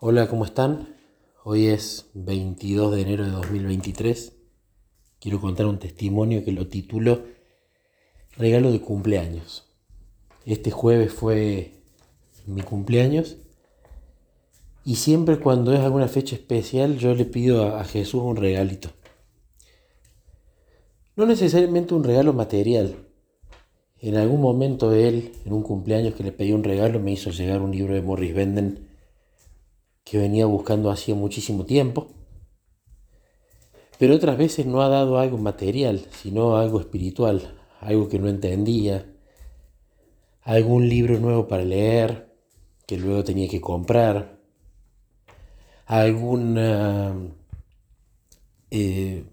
Hola, ¿cómo están? Hoy es 22 de enero de 2023. Quiero contar un testimonio que lo titulo Regalo de cumpleaños. Este jueves fue mi cumpleaños y siempre cuando es alguna fecha especial yo le pido a Jesús un regalito. No necesariamente un regalo material. En algún momento él, en un cumpleaños que le pedí un regalo, me hizo llegar un libro de Morris Benden que venía buscando hacía muchísimo tiempo, pero otras veces no ha dado algo material, sino algo espiritual, algo que no entendía, algún libro nuevo para leer que luego tenía que comprar, algún, eh,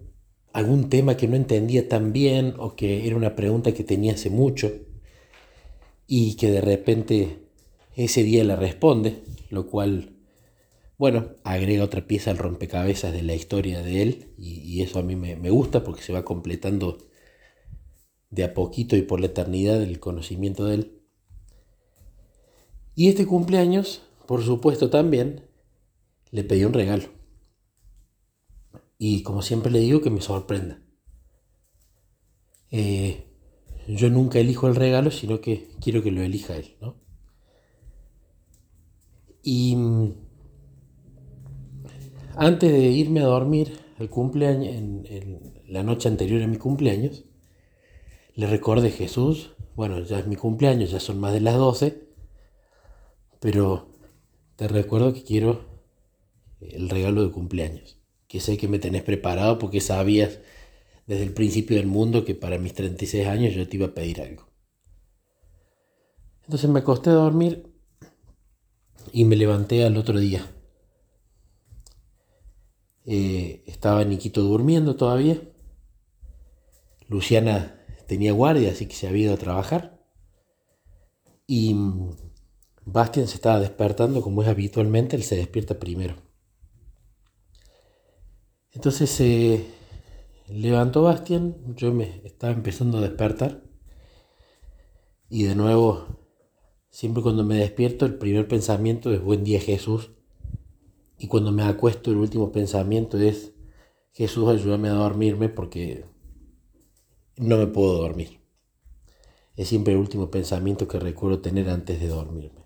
algún tema que no entendía tan bien o que era una pregunta que tenía hace mucho y que de repente ese día la responde, lo cual bueno, agrega otra pieza al rompecabezas de la historia de él y, eso a mí me, me, gusta porque se va completando de a poquito y por la eternidad el conocimiento de él. Y este cumpleaños, por supuesto también, le pedí un regalo. Y como siempre le digo, que me sorprenda. Eh, yo nunca elijo el regalo, sino que quiero que lo elija él, ¿no? Y antes de irme a dormir el cumpleaños, en, la noche anterior a mi cumpleaños, le recordé Jesús, bueno, ya es mi cumpleaños, ya son más de las 12, pero te recuerdo que quiero el regalo de cumpleaños, que sé que me tenés preparado porque sabías desde el principio del mundo que para mis 36 años yo te iba a pedir algo. Entonces me acosté a dormir y me levanté al otro día eh, estaba Niquito durmiendo todavía. Luciana tenía guardia, así que se había ido a trabajar. Y mm, Bastian se estaba despertando, como es habitualmente, él se despierta primero. Entonces se levantó Bastian, yo me estaba empezando a despertar. Y de nuevo, siempre cuando me despierto, el primer pensamiento es buen día Jesús. Y cuando me acuesto, el último pensamiento es, Jesús, ayúdame a dormirme porque no me puedo dormir. Es siempre el último pensamiento que recuerdo tener antes de dormirme.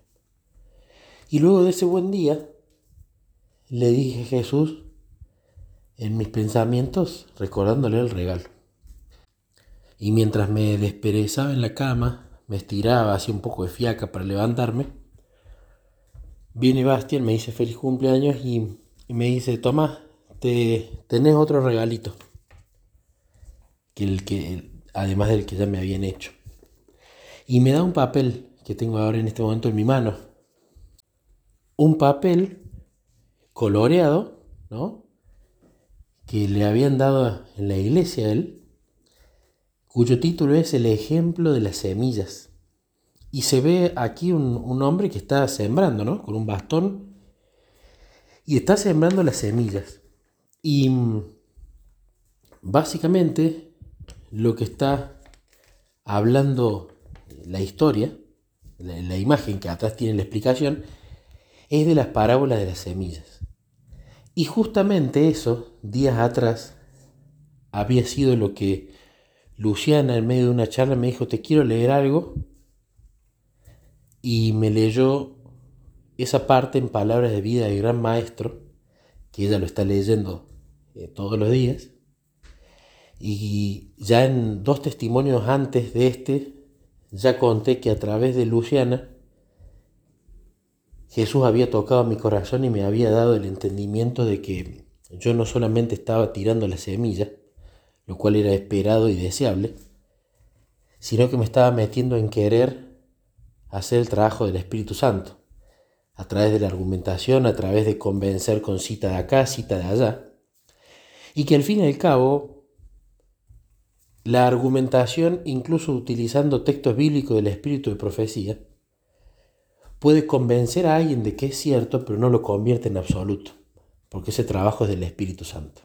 Y luego de ese buen día, le dije a Jesús, en mis pensamientos, recordándole el regalo. Y mientras me desperezaba en la cama, me estiraba, hacía un poco de fiaca para levantarme, Viene Bastian, me dice feliz cumpleaños y, me dice, toma, te, tenés otro regalito. Que el que, además del que ya me habían hecho. Y me da un papel que tengo ahora en este momento en mi mano. Un papel coloreado, ¿no? Que le habían dado en la iglesia a él, cuyo título es El ejemplo de las semillas. Y se ve aquí un, hombre que está sembrando, ¿no? Con un bastón. Y está sembrando las semillas. Y mm, básicamente lo que está hablando la historia, la, la, imagen que atrás tiene la explicación, es de las parábolas de las semillas. Y justamente eso, días atrás, había sido lo que Luciana en medio de una charla me dijo, te quiero leer algo y me leyó esa parte en palabras de vida del gran maestro, que ella lo está leyendo eh, todos los días. Y ya en dos testimonios antes de este, ya conté que a través de Luciana, Jesús había tocado mi corazón y me había dado el entendimiento de que yo no solamente estaba tirando la semilla, lo cual era esperado y deseable, sino que me estaba metiendo en querer hacer el trabajo del Espíritu Santo, a través de la argumentación, a través de convencer con cita de acá, cita de allá, y que al fin y al cabo la argumentación, incluso utilizando textos bíblicos del espíritu de profecía, puede convencer a alguien de que es cierto, pero no lo convierte en absoluto, porque ese trabajo es del Espíritu Santo.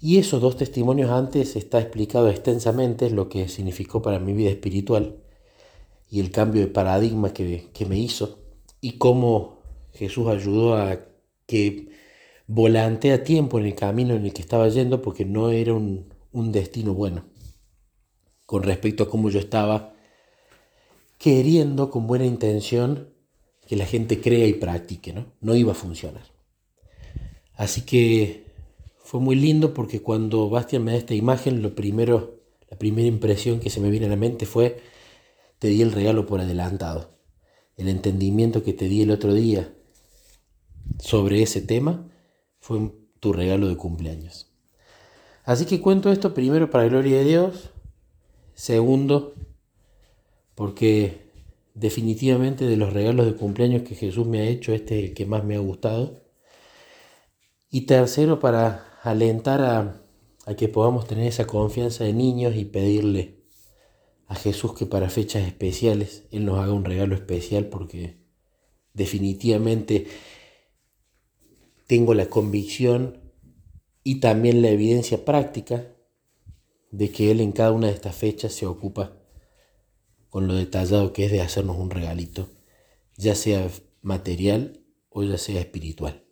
Y esos dos testimonios antes está explicado extensamente lo que significó para mi vida espiritual y el cambio de paradigma que, me hizo y cómo Jesús ayudó a que volante a tiempo en el camino en el que estaba yendo porque no era un, un destino bueno con respecto a cómo yo estaba queriendo con buena intención que la gente crea y practique, ¿no? No iba a funcionar. Así que fue muy lindo porque cuando Bastian me da esta imagen, lo primero, la primera impresión que se me viene a la mente fue, te di el regalo por adelantado. El entendimiento que te di el otro día sobre ese tema fue tu regalo de cumpleaños. Así que cuento esto primero para gloria de Dios, segundo, porque definitivamente de los regalos de cumpleaños que Jesús me ha hecho, este es el que más me ha gustado. Y tercero, para alentar a, a que podamos tener esa confianza de niños y pedirle a Jesús que para fechas especiales Él nos haga un regalo especial porque definitivamente tengo la convicción y también la evidencia práctica de que Él en cada una de estas fechas se ocupa con lo detallado que es de hacernos un regalito, ya sea material o ya sea espiritual.